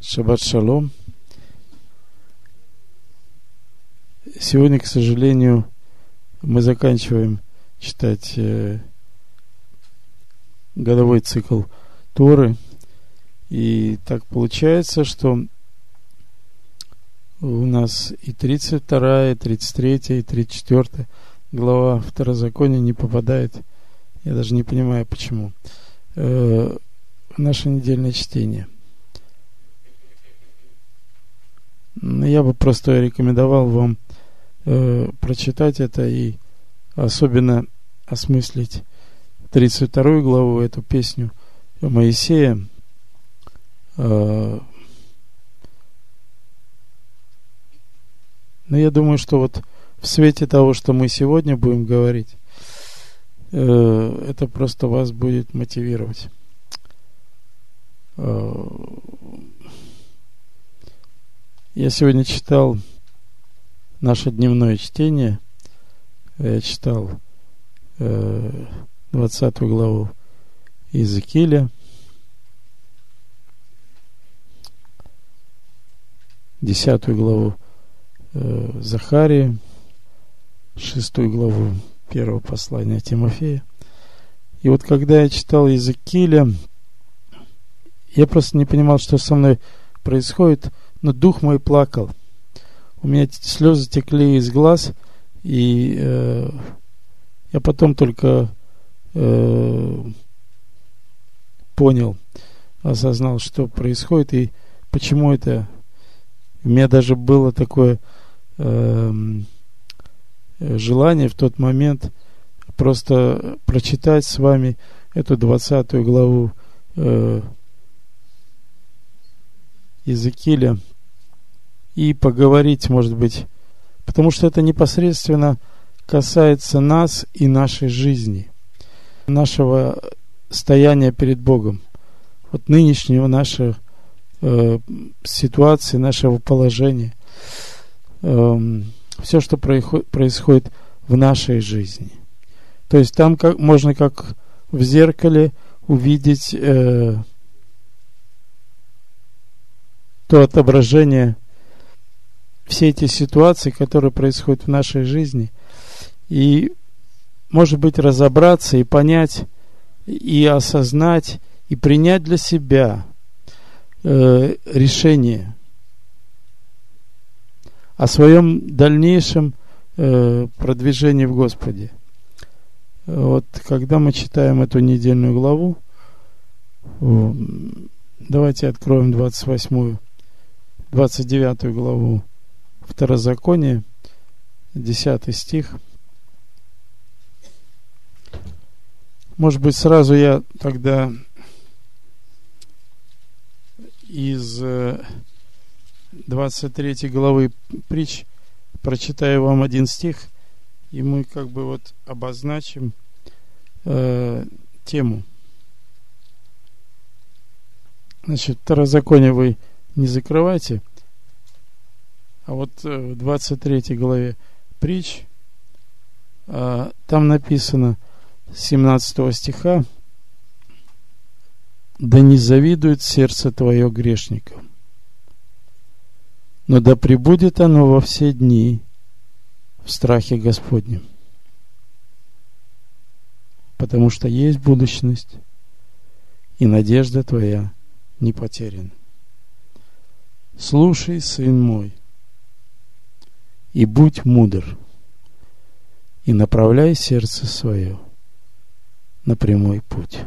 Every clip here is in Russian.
Шаббат шалом. Сегодня, к сожалению, мы заканчиваем читать э, годовой цикл Торы. И так получается, что у нас и 32, и 33, и 34 глава Второзакония не попадает. Я даже не понимаю, почему. Э, наше недельное чтение – Я бы просто рекомендовал вам э, прочитать это и особенно осмыслить 32 главу, эту песню Моисея. Э, но я думаю, что вот в свете того, что мы сегодня будем говорить, э, это просто вас будет мотивировать. Э, я сегодня читал наше дневное чтение. Я читал э, 20 главу Иезекииля. Десятую главу э, Захарии, шестую главу первого послания Тимофея. И вот когда я читал Иезекииля, я просто не понимал, что со мной происходит – но дух мой плакал. У меня слезы текли из глаз, и э, я потом только э, понял, осознал, что происходит и почему это. У меня даже было такое э, желание в тот момент просто прочитать с вами эту двадцатую главу э, Иезекииля и поговорить, может быть, потому что это непосредственно касается нас и нашей жизни, нашего стояния перед Богом, вот нынешнего нашей э, ситуации, нашего положения, э, все, что происходит, происходит в нашей жизни. То есть там как, можно как в зеркале увидеть э, то отображение все эти ситуации, которые происходят в нашей жизни, и, может быть, разобраться и понять, и осознать, и принять для себя э, решение о своем дальнейшем э, продвижении в Господе. Вот когда мы читаем эту недельную главу, давайте откроем 28 29 главу Второзаконие, 10 стих. Может быть, сразу я тогда из 23 э, главы притч прочитаю вам один стих, и мы как бы вот обозначим э, тему. Значит, второзаконие вы не закрывайте – а вот э, в 23 главе притч а, там написано 17 стиха. «Да не завидует сердце твое грешникам, но да пребудет оно во все дни в страхе Господнем, потому что есть будущность, и надежда твоя не потеряна. Слушай, сын мой, и будь мудр, и направляй сердце свое на прямой путь.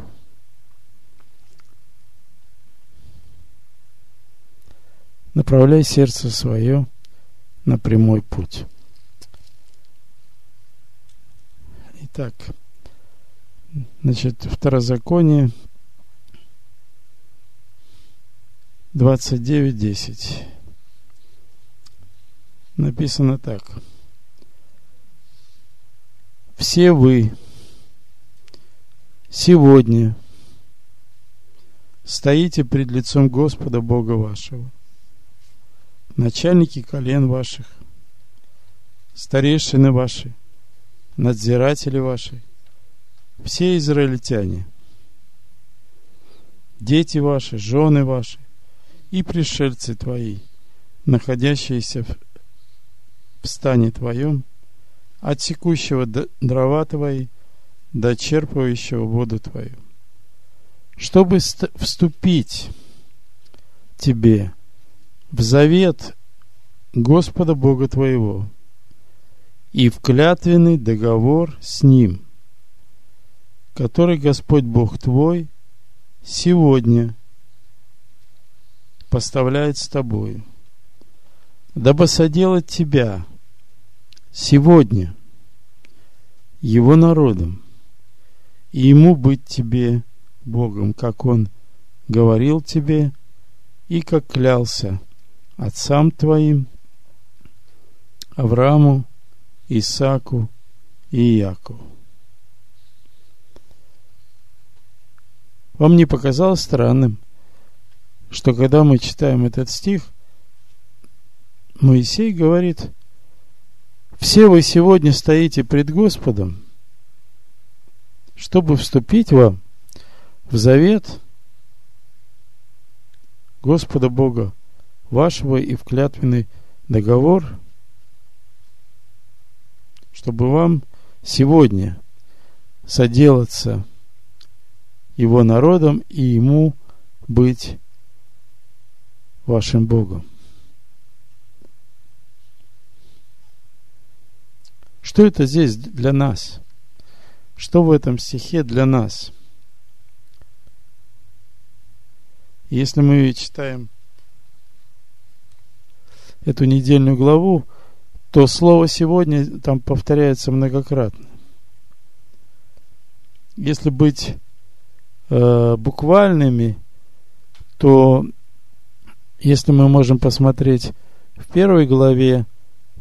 Направляй сердце свое на прямой путь. Итак, значит, второзаконие 29.10 написано так. Все вы сегодня стоите пред лицом Господа Бога вашего, начальники колен ваших, старейшины ваши, надзиратели ваши, все израильтяне, дети ваши, жены ваши и пришельцы твои, находящиеся в, стане твоем, от секущего дрова твои до черпающего воду твою, чтобы вступить тебе в завет Господа Бога твоего и в клятвенный договор с Ним, который Господь Бог твой сегодня поставляет с тобою, дабы соделать тебя сегодня его народом, и ему быть тебе Богом, как он говорил тебе и как клялся отцам твоим, Аврааму, Исааку и Якову. Вам не показалось странным, что когда мы читаем этот стих, Моисей говорит, «Все вы сегодня стоите пред Господом, чтобы вступить вам в завет Господа Бога вашего и в клятвенный договор, чтобы вам сегодня соделаться его народом и ему быть вашим Богом. Что это здесь для нас? Что в этом стихе для нас? Если мы читаем эту недельную главу, то слово «сегодня» там повторяется многократно. Если быть э, буквальными, то если мы можем посмотреть в первой главе,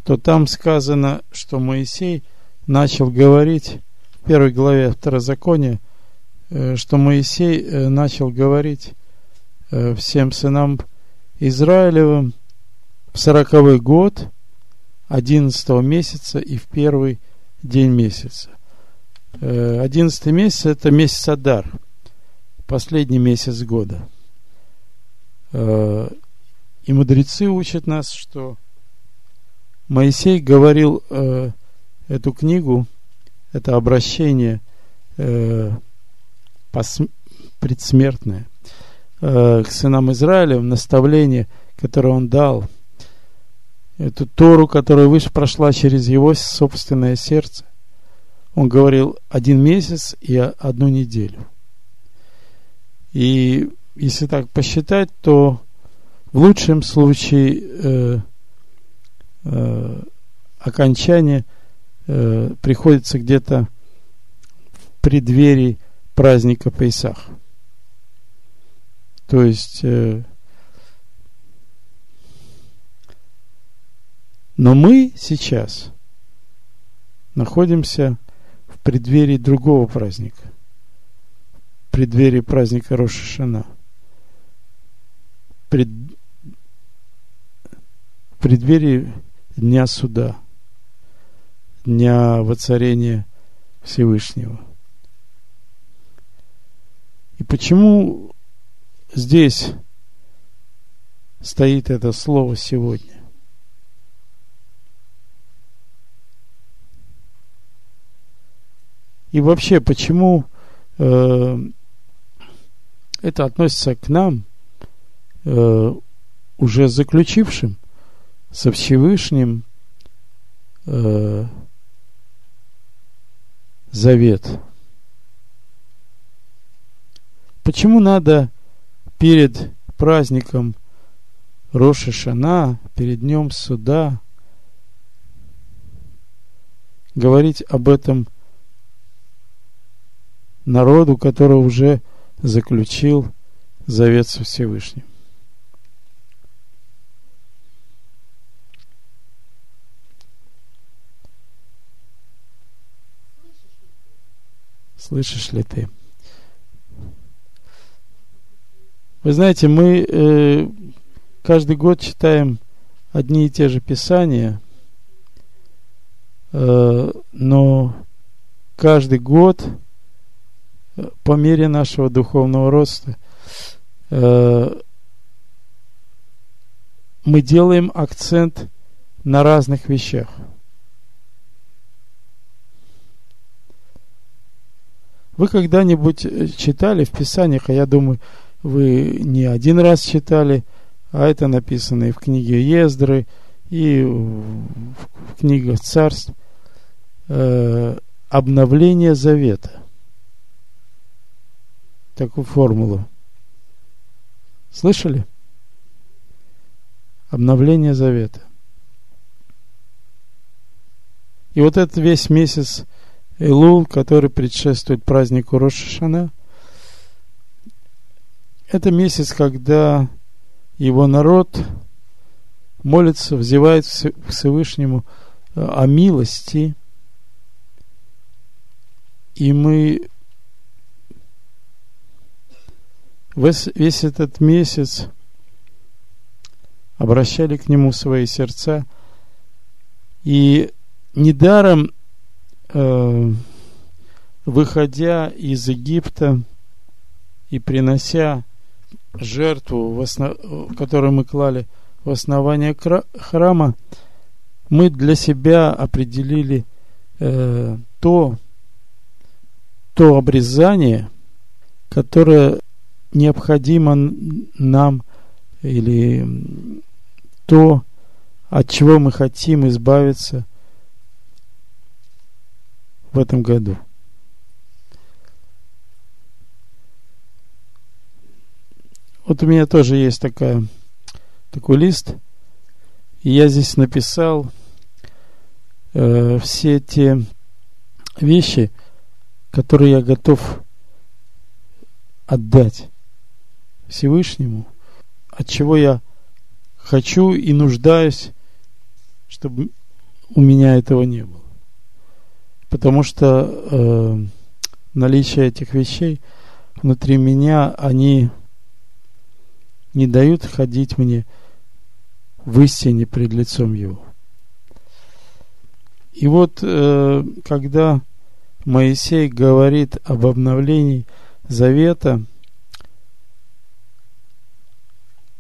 то там сказано, что Моисей начал говорить в первой главе Второзакония, э, что Моисей э, начал говорить э, всем сынам Израилевым в сороковой год, одиннадцатого месяца и в первый день месяца. Одиннадцатый месяц – это месяц Адар, последний месяц года. И мудрецы учат нас, что Моисей говорил э, эту книгу, это обращение э, посм- предсмертное э, к сынам Израиля, наставление, которое он дал, эту Тору, которая выше прошла через его собственное сердце. Он говорил один месяц и одну неделю. И если так посчитать, то в лучшем случае э, э, окончание э, приходится где-то в преддверии праздника Пейсах. То есть э, но мы сейчас находимся в преддверии другого праздника. В преддверии праздника Рошашана. Пред, в преддверии Дня Суда, Дня Воцарения Всевышнего. И почему здесь стоит это слово сегодня? И вообще, почему э, это относится к нам, э, уже заключившим со Всевышним э, завет. Почему надо перед праздником Роша Шана, перед днем суда, говорить об этом народу, который уже заключил завет со Всевышним? Слышишь ли ты? Вы знаете, мы э, каждый год читаем одни и те же писания, э, но каждый год э, по мере нашего духовного роста э, мы делаем акцент на разных вещах. Вы когда-нибудь э, читали в Писаниях, а я думаю, вы не один раз читали, а это написано и в книге Ездры, и в книгах царств, э, обновление завета. Такую формулу. Слышали? Обновление завета. И вот этот весь месяц Элул, который предшествует празднику Рошашана, это месяц, когда его народ молится, взывает к Всевышнему э, о милости, и мы весь, весь этот месяц обращали к нему свои сердца, и недаром, э, выходя из Египта и принося жертву, в основ... которую мы клали в основание храма, мы для себя определили э, то, то обрезание, которое необходимо нам или то, от чего мы хотим избавиться в этом году. Вот у меня тоже есть такая, такой лист, и я здесь написал э, все те вещи, которые я готов отдать Всевышнему, от чего я хочу и нуждаюсь, чтобы у меня этого не было. Потому что э, наличие этих вещей внутри меня, они не дают ходить мне в истине пред лицом Его. И вот, э, когда Моисей говорит об обновлении завета,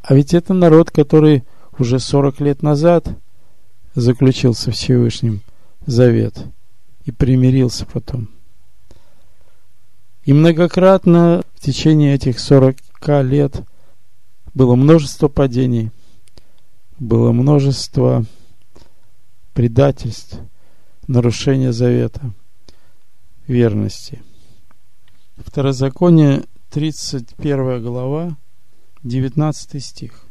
а ведь это народ, который уже 40 лет назад заключил со Всевышним завет и примирился потом. И многократно в течение этих 40 лет – было множество падений, было множество предательств, нарушения завета, верности. Второзаконие, 31 глава, 19 стих.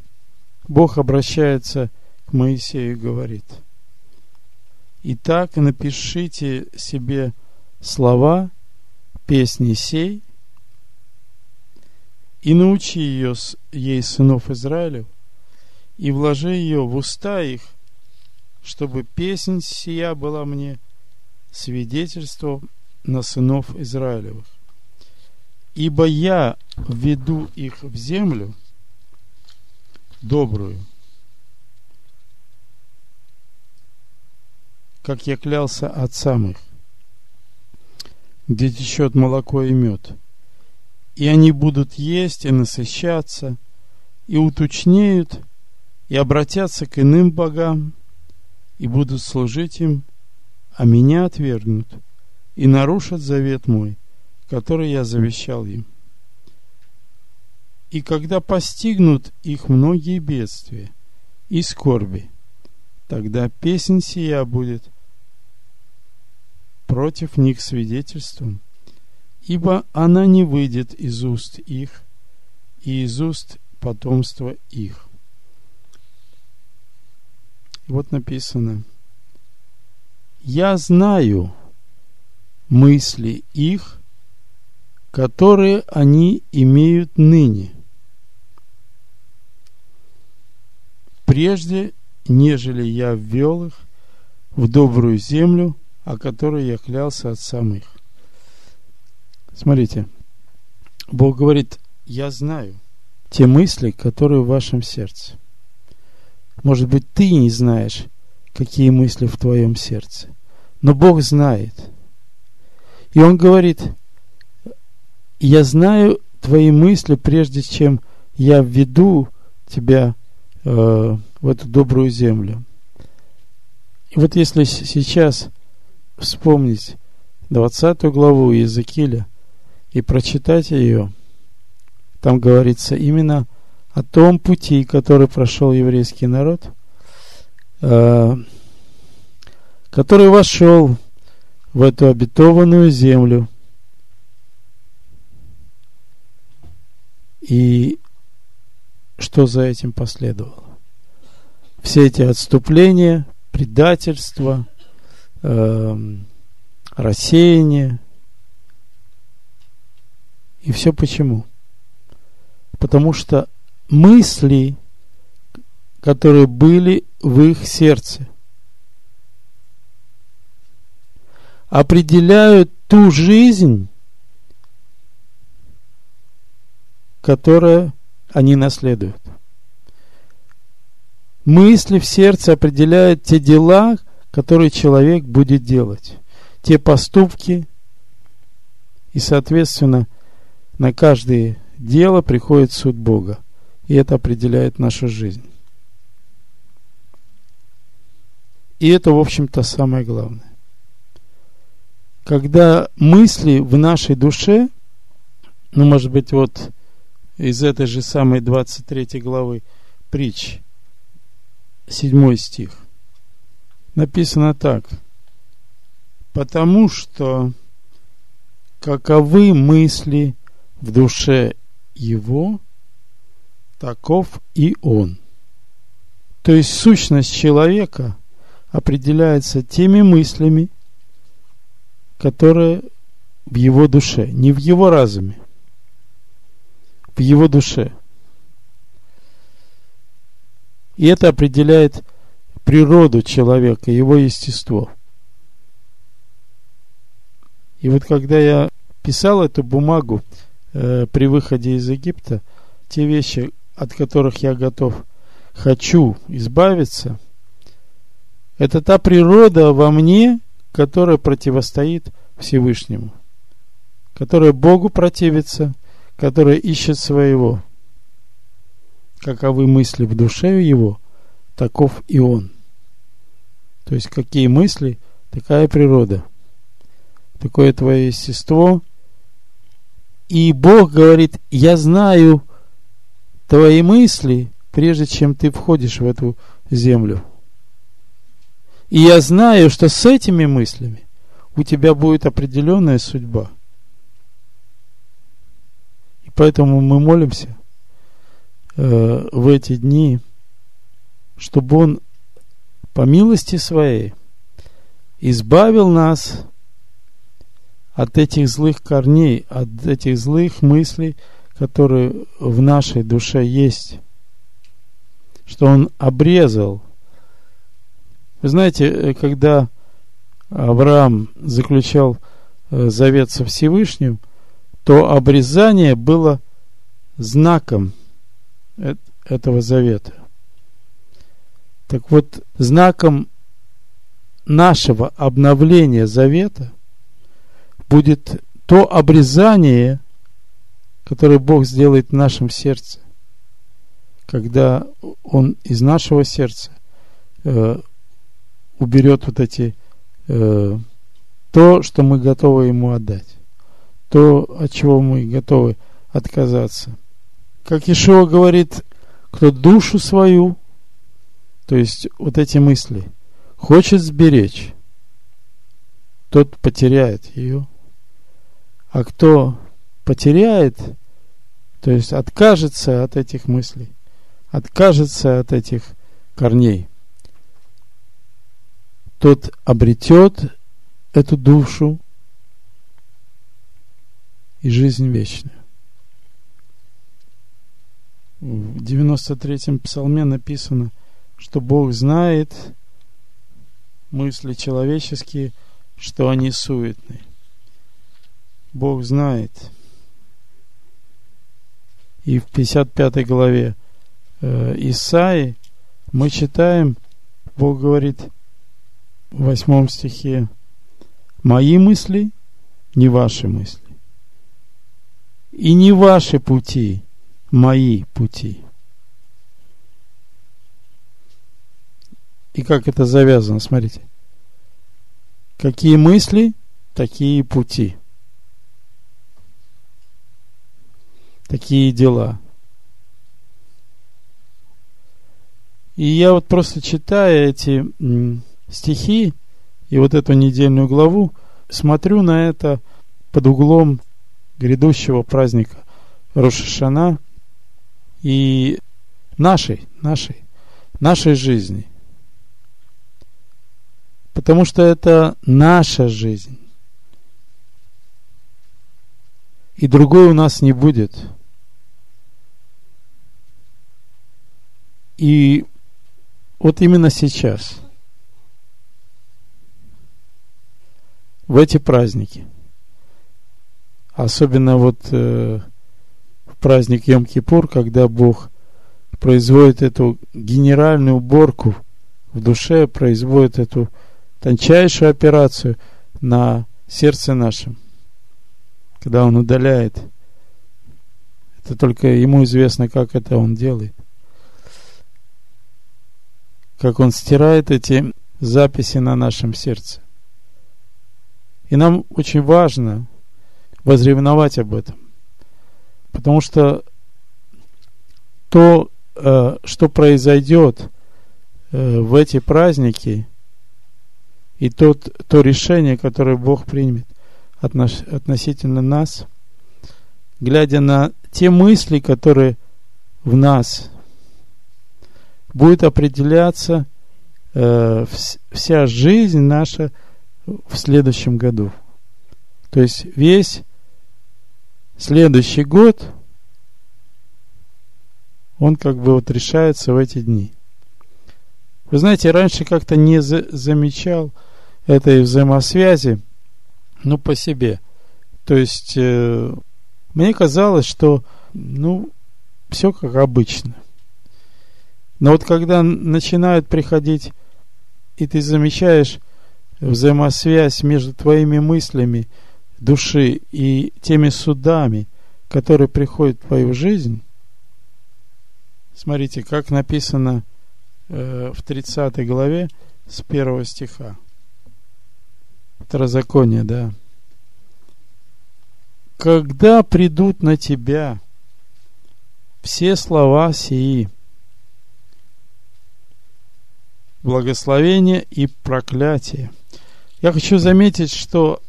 Бог обращается к Моисею и говорит, «Итак, напишите себе слова песни сей и научи ее, ей сынов Израилев, и вложи ее в уста их, чтобы песнь сия была мне свидетельством на сынов Израилевых. Ибо я введу их в землю добрую, как я клялся отцам их, где течет молоко и мед – и они будут есть и насыщаться, и уточнеют, и обратятся к иным богам, и будут служить им, а меня отвергнут, и нарушат завет мой, который я завещал им. И когда постигнут их многие бедствия и скорби, тогда песнь сия будет против них свидетельством, ибо она не выйдет из уст их и из уст потомства их. Вот написано, я знаю мысли их, которые они имеют ныне, прежде, нежели я ввел их в добрую землю, о которой я клялся отцам их. Смотрите, Бог говорит, я знаю те мысли, которые в вашем сердце. Может быть, ты не знаешь, какие мысли в твоем сердце, но Бог знает. И Он говорит, я знаю твои мысли, прежде чем я введу тебя э, в эту добрую землю. И вот если сейчас вспомнить 20 главу Иезекииля и прочитать ее, там говорится именно о том пути, который прошел еврейский народ, э, который вошел в эту обетованную землю. И что за этим последовало? Все эти отступления, предательство, э, рассеяние. И все почему? Потому что мысли, которые были в их сердце, определяют ту жизнь, которую они наследуют. Мысли в сердце определяют те дела, которые человек будет делать, те поступки, и, соответственно, на каждое дело приходит суд Бога, и это определяет нашу жизнь. И это, в общем-то, самое главное. Когда мысли в нашей душе, ну, может быть, вот из этой же самой 23 главы притч, 7 стих, написано так. Потому что каковы мысли в душе его, таков и он. То есть сущность человека определяется теми мыслями, которые в его душе, не в его разуме, в его душе. И это определяет природу человека, его естество. И вот когда я писал эту бумагу э, при выходе из Египта, те вещи, от которых я готов, хочу избавиться, это та природа во мне, которая противостоит Всевышнему, которая Богу противится, которая ищет своего. Каковы мысли в душе его, таков и он. То есть какие мысли, такая природа. Такое твое естество. И Бог говорит, я знаю твои мысли, прежде чем ты входишь в эту землю. И я знаю, что с этими мыслями у тебя будет определенная судьба. И поэтому мы молимся э, в эти дни, чтобы Он по милости Своей избавил нас от этих злых корней, от этих злых мыслей, которые в нашей душе есть, что Он обрезал вы знаете, э, когда Авраам заключал э, завет со Всевышним, то обрезание было знаком этого завета. Так вот, знаком нашего обновления завета будет то обрезание, которое Бог сделает в нашем сердце, когда Он из нашего сердца э, уберет вот эти э, то, что мы готовы ему отдать, то, от чего мы готовы отказаться. Как Ишуа говорит, кто душу свою, то есть вот эти мысли, хочет сберечь, тот потеряет ее. А кто потеряет, то есть откажется от этих мыслей, откажется от этих корней – тот обретет эту душу и жизнь вечную. В 93-м псалме написано, что Бог знает мысли человеческие, что они суетны. Бог знает. И в 55 главе э, Исаи мы читаем, Бог говорит – в восьмом стихе «Мои мысли не ваши мысли, и не ваши пути, мои пути». И как это завязано, смотрите. Какие мысли, такие пути. Такие дела. И я вот просто читая эти стихи и вот эту недельную главу, смотрю на это под углом грядущего праздника Рошашана и нашей, нашей, нашей жизни. Потому что это наша жизнь. И другой у нас не будет. И вот именно сейчас, в эти праздники, особенно вот э, в праздник Йом-Кипур, когда Бог производит эту генеральную уборку в душе, производит эту тончайшую операцию на сердце нашем, когда Он удаляет. Это только Ему известно, как это Он делает как Он стирает эти записи на нашем сердце. И нам очень важно возревновать об этом. Потому что то, э, что произойдет э, в эти праздники, и тот, то решение, которое Бог примет относительно нас, глядя на те мысли, которые в нас будет определяться э, вся жизнь наша в следующем году. То есть весь следующий год, он как бы вот решается в эти дни. Вы знаете, раньше как-то не за замечал этой взаимосвязи, ну, по себе. То есть, э, мне казалось, что, ну, все как обычно – но вот когда начинают приходить, и ты замечаешь взаимосвязь между твоими мыслями души и теми судами, которые приходят в твою жизнь, смотрите, как написано э, в 30 главе с первого стиха. Второзаконие, да. Когда придут на тебя все слова сии, благословение и проклятие. Я хочу заметить, что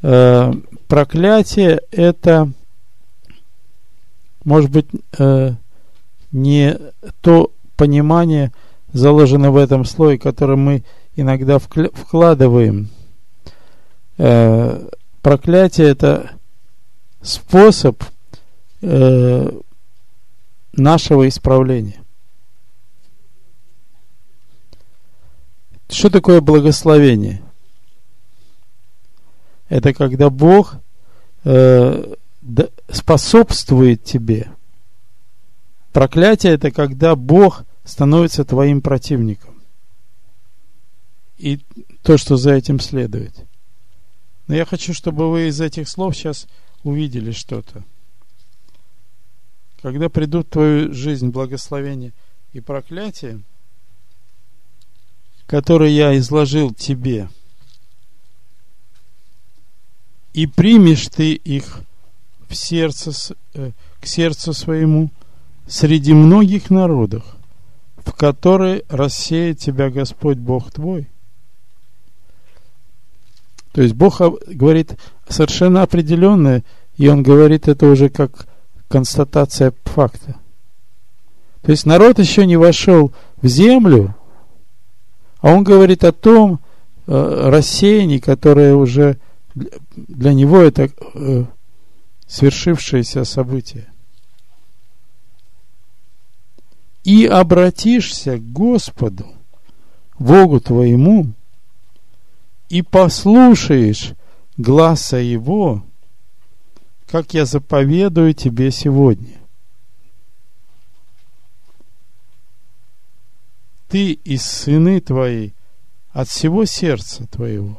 э, проклятие это, может быть, э, не то понимание, заложено в этом слое, которое мы иногда вкладываем. Э, проклятие это способ э, нашего исправления. Что такое благословение? Это когда Бог э, способствует тебе. Проклятие это когда Бог становится твоим противником. И то, что за этим следует. Но я хочу, чтобы вы из этих слов сейчас увидели что-то. Когда придут в твою жизнь благословение и проклятие, которые я изложил тебе, и примешь ты их в сердце, э, к сердцу своему среди многих народов, в которые рассеет тебя Господь Бог твой. То есть Бог говорит совершенно определенное, и Он говорит это уже как констатация факта. То есть народ еще не вошел в землю, а он говорит о том э, рассеянии, которое уже для него это э, свершившееся событие. И обратишься к Господу, Богу твоему, и послушаешь гласа Его, как я заповедую тебе сегодня. ты и сыны твои от всего сердца твоего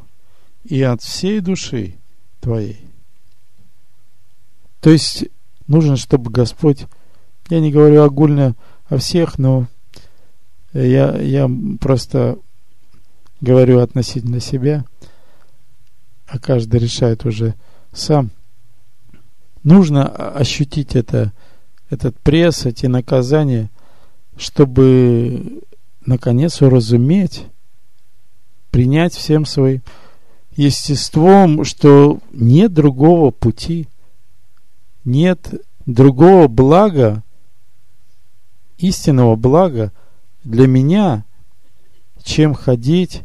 и от всей души твоей. То есть нужно, чтобы Господь, я не говорю огульно о всех, но Я, я просто говорю относительно себя, а каждый решает уже сам. Нужно ощутить это, этот пресс, эти наказания, чтобы наконец уразуметь, принять всем своим естеством, что нет другого пути, нет другого блага, истинного блага для меня, чем ходить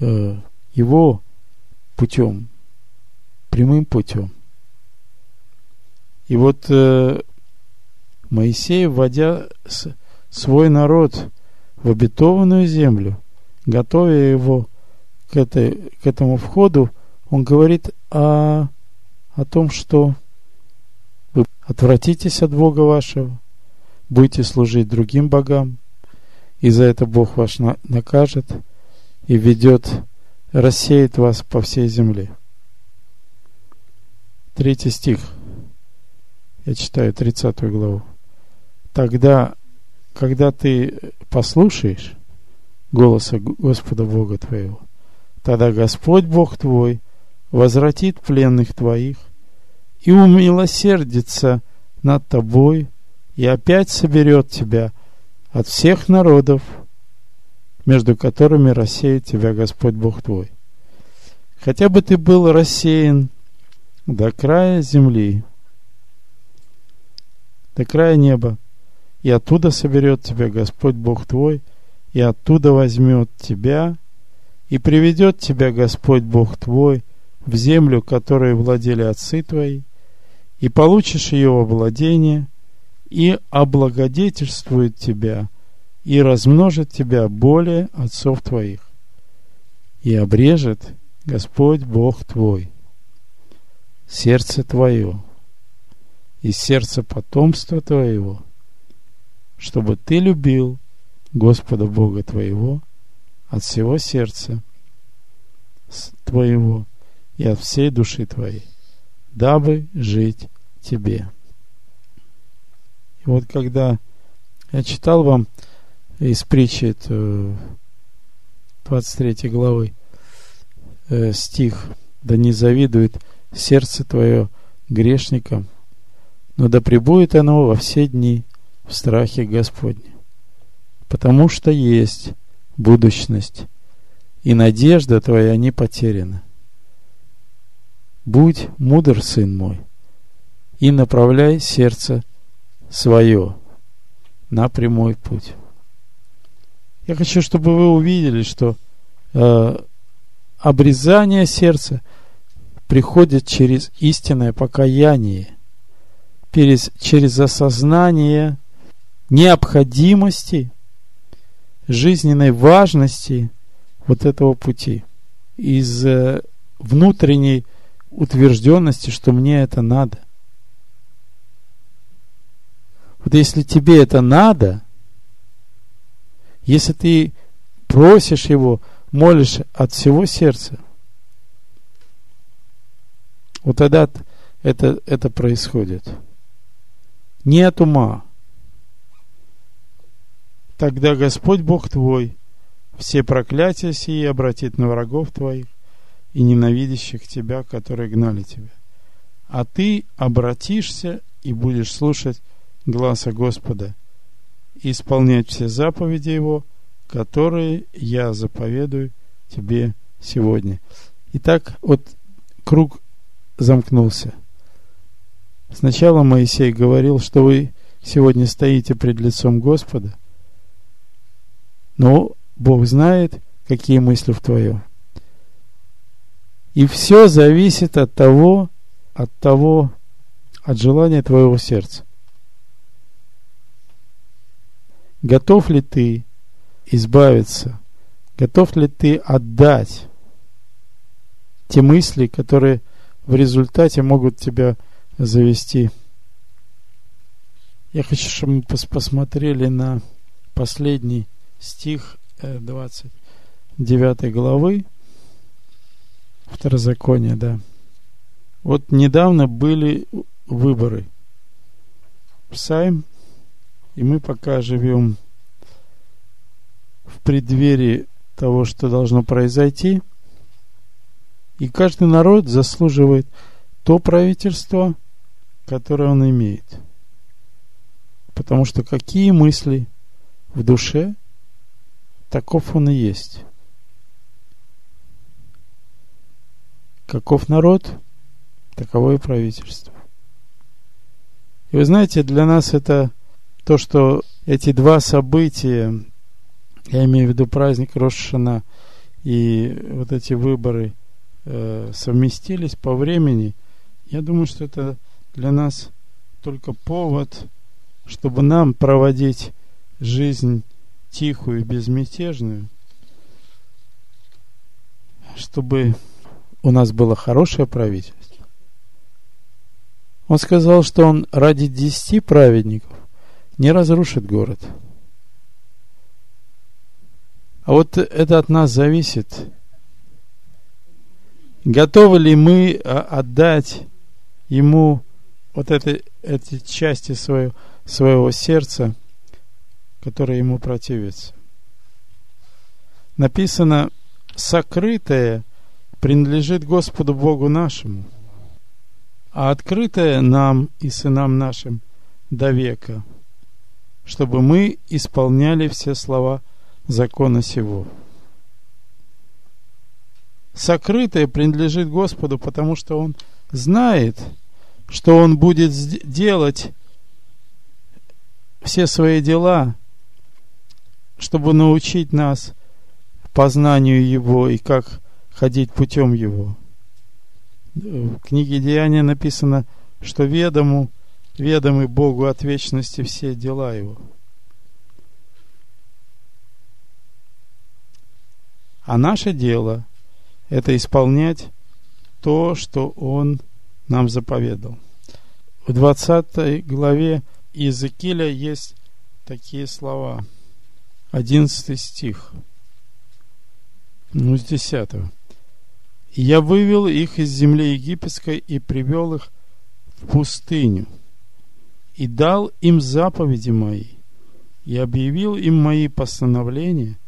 его путем, прямым путем. И вот э, Моисей, вводя свой народ в обетованную землю, готовя его к, этой, к этому входу, он говорит о, о том, что вы отвратитесь от Бога вашего, будете служить другим богам, и за это Бог ваш на, накажет и ведет, рассеет вас по всей земле. Третий стих. Я читаю 30 главу. Тогда, когда ты послушаешь голоса Господа Бога твоего, тогда Господь Бог твой возвратит пленных твоих и умилосердится над тобой и опять соберет тебя от всех народов, между которыми рассеет тебя Господь Бог твой. Хотя бы ты был рассеян до края земли, до края неба, и оттуда соберет тебя Господь Бог твой, и оттуда возьмет тебя, и приведет тебя Господь Бог твой в землю, которой владели отцы твои, и получишь ее владение, и облагодетельствует тебя, и размножит тебя более отцов твоих, и обрежет Господь Бог твой сердце твое и сердце потомства твоего, чтобы ты любил Господа Бога твоего от всего сердца твоего и от всей души твоей дабы жить тебе. И вот когда я читал вам из притчи 23 главы э, стих «Да не завидует сердце твое грешникам, но да пребудет оно во все дни в страхе Господне, потому что есть будущность, и надежда твоя не потеряна. Будь мудр, сын мой, и направляй сердце свое на прямой путь. Я хочу, чтобы вы увидели, что э, обрезание сердца приходит через истинное покаяние, через, через осознание необходимости, жизненной важности вот этого пути. Из э, внутренней утвержденности, что мне это надо. Вот если тебе это надо, если ты просишь его, молишь от всего сердца, вот тогда это, это происходит. Не от ума. Тогда Господь Бог твой все проклятия сии обратит на врагов твоих, и ненавидящих тебя, которые гнали тебя. А ты обратишься и будешь слушать гласа Господа исполнять все заповеди Его, которые я заповедую тебе сегодня. Итак, вот круг замкнулся. Сначала Моисей говорил, что вы сегодня стоите пред лицом Господа, но Бог знает, какие мысли в твоем. И все зависит от того, от того, от желания твоего сердца. Готов ли ты избавиться? Готов ли ты отдать те мысли, которые в результате могут тебя завести? Я хочу, чтобы мы посмотрели на последний стих 29 э, главы Второзаконие, да. Вот недавно были выборы. Псайм, и мы пока живем в преддверии того, что должно произойти. И каждый народ заслуживает то правительство, которое он имеет. Потому что какие мысли в душе, таков он и есть. Каков народ, таково и правительство. И вы знаете, для нас это то, что эти два события, я имею в виду праздник Рошана и вот эти выборы э, совместились по времени, я думаю, что это для нас только повод, чтобы нам проводить жизнь тихую и безмятежную, чтобы у нас было хорошее правительство. Он сказал, что он ради десяти праведников не разрушит город. А вот это от нас зависит. Готовы ли мы а, отдать ему вот это, эти части своего, своего сердца, которые ему противятся? Написано, сокрытое принадлежит Господу Богу нашему, а открытое нам и сынам нашим до века, чтобы мы исполняли все слова закона сего. Сокрытое принадлежит Господу, потому что Он знает, что Он будет делать все свои дела, чтобы научить нас познанию Его и как ходить путем его. В книге Деяния написано, что ведому, ведомы Богу от вечности все дела его. А наше дело – это исполнять то, что Он нам заповедал. В 20 главе Иезекииля есть такие слова. 11 стих. Ну, с 10 я вывел их из земли египетской и привел их в пустыню, и дал им заповеди мои, и объявил им мои постановления,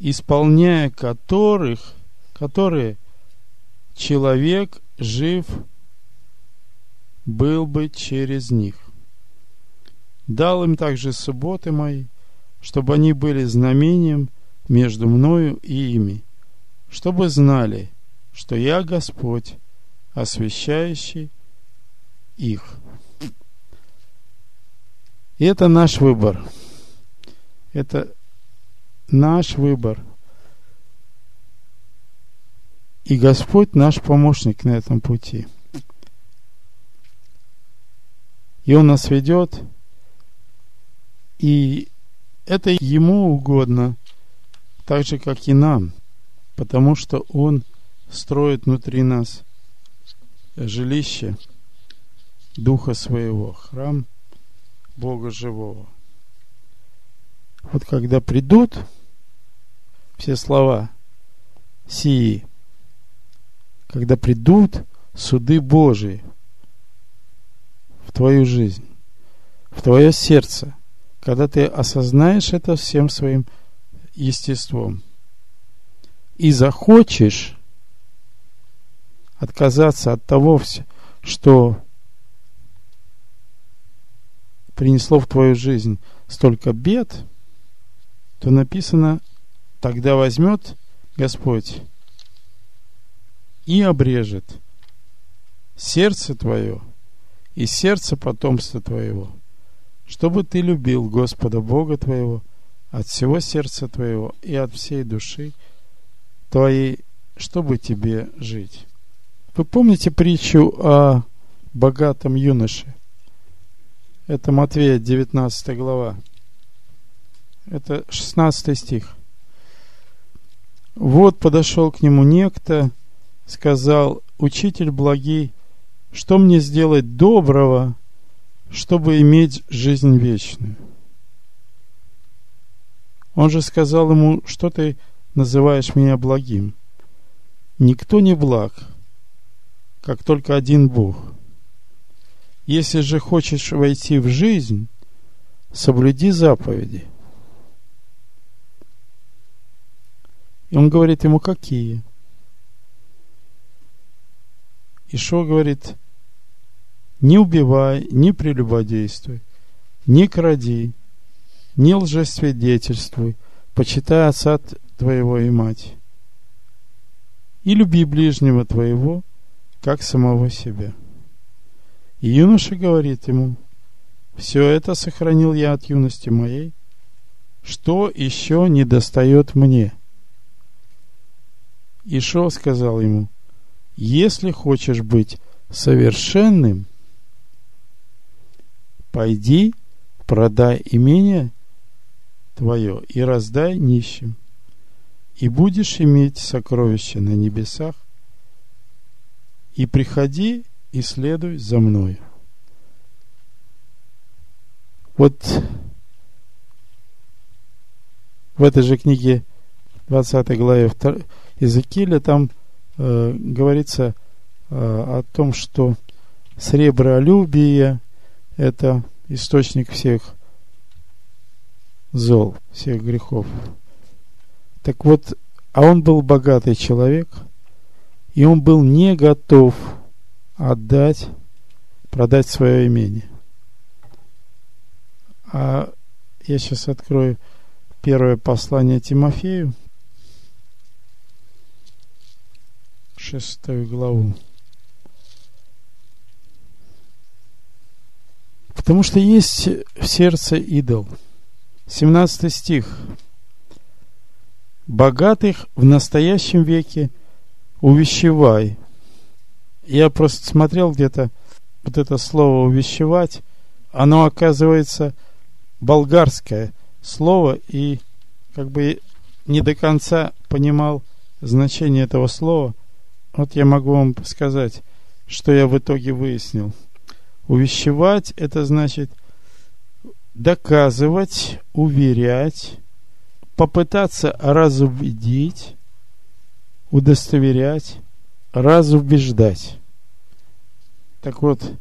исполняя которых, которые человек жив был бы через них. Дал им также субботы мои, чтобы они были знамением между мною и ими, чтобы знали – что я Господь, освящающий их. И это наш выбор. Это наш выбор. И Господь наш помощник на этом пути. И Он нас ведет, и это Ему угодно, так же, как и нам, потому что Он – строит внутри нас жилище Духа Своего, храм Бога Живого. Вот когда придут все слова сии, когда придут суды Божии в твою жизнь, в твое сердце, когда ты осознаешь это всем своим естеством и захочешь отказаться от того, что принесло в твою жизнь столько бед, то написано, тогда возьмет Господь и обрежет сердце твое и сердце потомства твоего, чтобы ты любил Господа Бога твоего от всего сердца твоего и от всей души твоей, чтобы тебе жить. Вы помните притчу о богатом юноше? Это Матвея, 19 глава. Это 16 стих. Вот подошел к нему некто, сказал, «Учитель благий, что мне сделать доброго, чтобы иметь жизнь вечную?» Он же сказал ему, что ты называешь меня благим? Никто не благ, как только один Бог. Если же хочешь войти в жизнь, соблюди заповеди. И он говорит ему, какие? Ишо говорит, не убивай, не прелюбодействуй, не кради, не лжесвидетельствуй, почитай отца твоего и мать. И люби ближнего твоего, как самого себя. И юноша говорит ему, все это сохранил я от юности моей, что еще не достает мне? Ишо сказал ему, если хочешь быть совершенным, пойди, продай имение твое и раздай нищим, и будешь иметь сокровища на небесах, и приходи и следуй за мною. Вот в этой же книге 20 главе Иезекииля там э, говорится э, о том, что сребролюбие – это источник всех зол, всех грехов. Так вот, а он был богатый человек, и он был не готов отдать, продать свое имение. А я сейчас открою первое послание Тимофею, шестую главу. Потому что есть в сердце идол. 17 стих. Богатых в настоящем веке увещевай. Я просто смотрел где-то вот это слово увещевать. Оно оказывается болгарское слово и как бы не до конца понимал значение этого слова. Вот я могу вам сказать, что я в итоге выяснил. Увещевать это значит доказывать, уверять, попытаться разубедить, удостоверять, разубеждать. Так вот,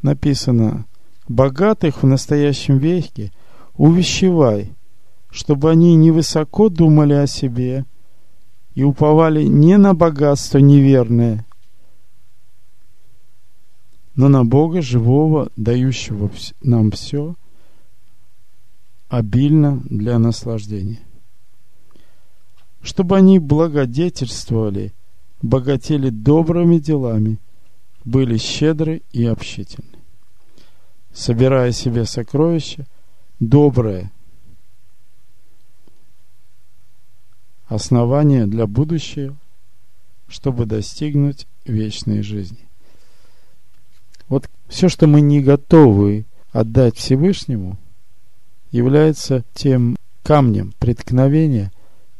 написано, богатых в настоящем веке увещевай, чтобы они невысоко думали о себе и уповали не на богатство неверное, но на Бога живого, дающего нам все, обильно для наслаждения. Чтобы они благодетельствовали, богатели добрыми делами, были щедры и общительны собирая себе сокровища, доброе основание для будущего, чтобы достигнуть вечной жизни. Вот все, что мы не готовы отдать Всевышнему, является тем камнем преткновения,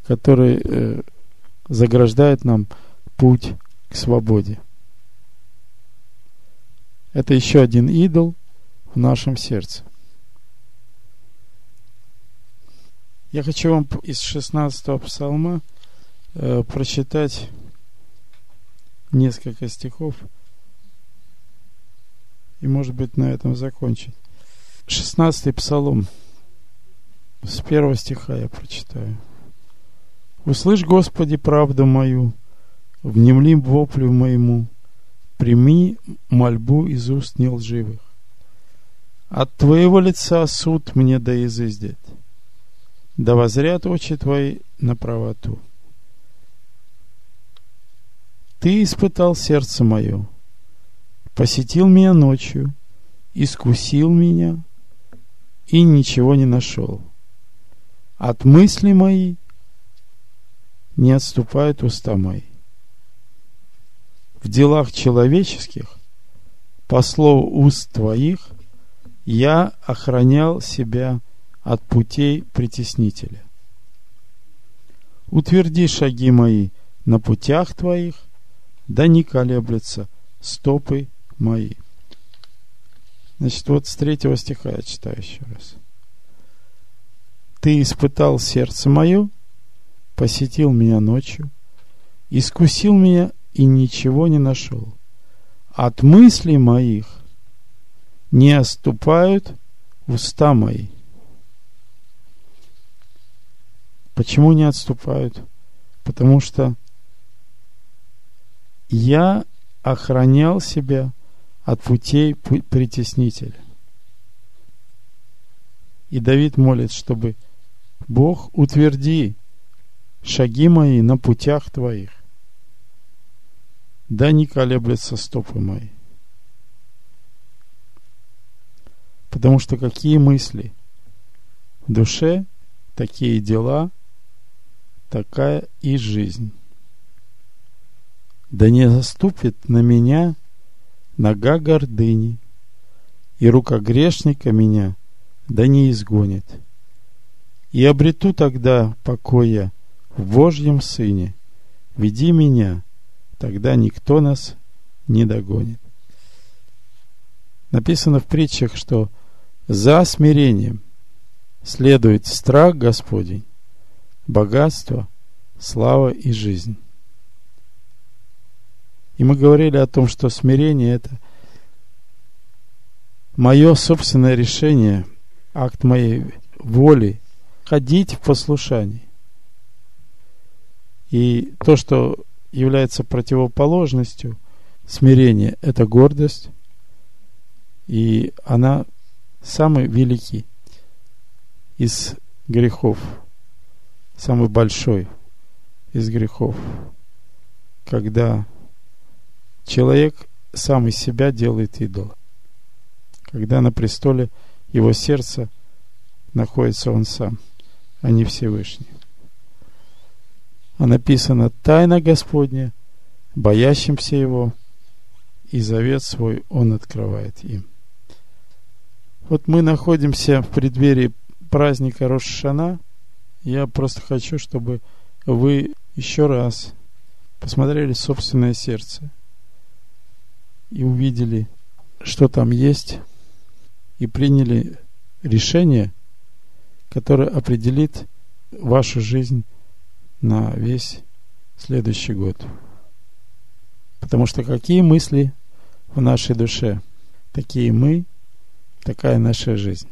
который э, заграждает нам путь к свободе. Это еще один идол, в нашем сердце. Я хочу вам из 16 псалма э, прочитать несколько стихов и, может быть, на этом закончить. 16 псалом. С первого стиха я прочитаю. «Услышь, Господи, правду мою, внемли воплю моему, прими мольбу из уст нелживых. От Твоего лица суд мне да изыздет, да возрят очи Твои на правоту. Ты испытал сердце мое, посетил меня ночью, искусил меня и ничего не нашел. От мысли моей не отступают уста мои. В делах человеческих, по слову уст Твоих – я охранял себя от путей притеснителя. Утверди шаги мои на путях твоих, да не колеблются стопы мои. Значит, вот с третьего стиха я читаю еще раз. Ты испытал сердце мое, посетил меня ночью, искусил меня и ничего не нашел. От мыслей моих не оступают уста мои. Почему не отступают? Потому что я охранял себя от путей притеснителя. И Давид молит, чтобы Бог утверди шаги мои на путях Твоих. Да не колеблются стопы мои. Потому что какие мысли в душе, такие дела, такая и жизнь. Да не заступит на меня нога гордыни, и рука грешника меня да не изгонит. И обрету тогда покоя в Божьем Сыне. Веди меня, тогда никто нас не догонит. Написано в притчах, что за смирением следует страх Господень, богатство, слава и жизнь. И мы говорили о том, что смирение – это мое собственное решение, акт моей воли ходить в послушании. И то, что является противоположностью смирения, это гордость, и она самый великий из грехов, самый большой из грехов, когда человек сам из себя делает идола, когда на престоле его сердца находится он сам, а не Всевышний. А написано «Тайна Господня, боящимся Его, и завет свой Он открывает им». Вот мы находимся в преддверии праздника Рошашана. Я просто хочу, чтобы вы еще раз посмотрели собственное сердце и увидели, что там есть, и приняли решение, которое определит вашу жизнь на весь следующий год. Потому что какие мысли в нашей душе, такие мы такая наша жизнь.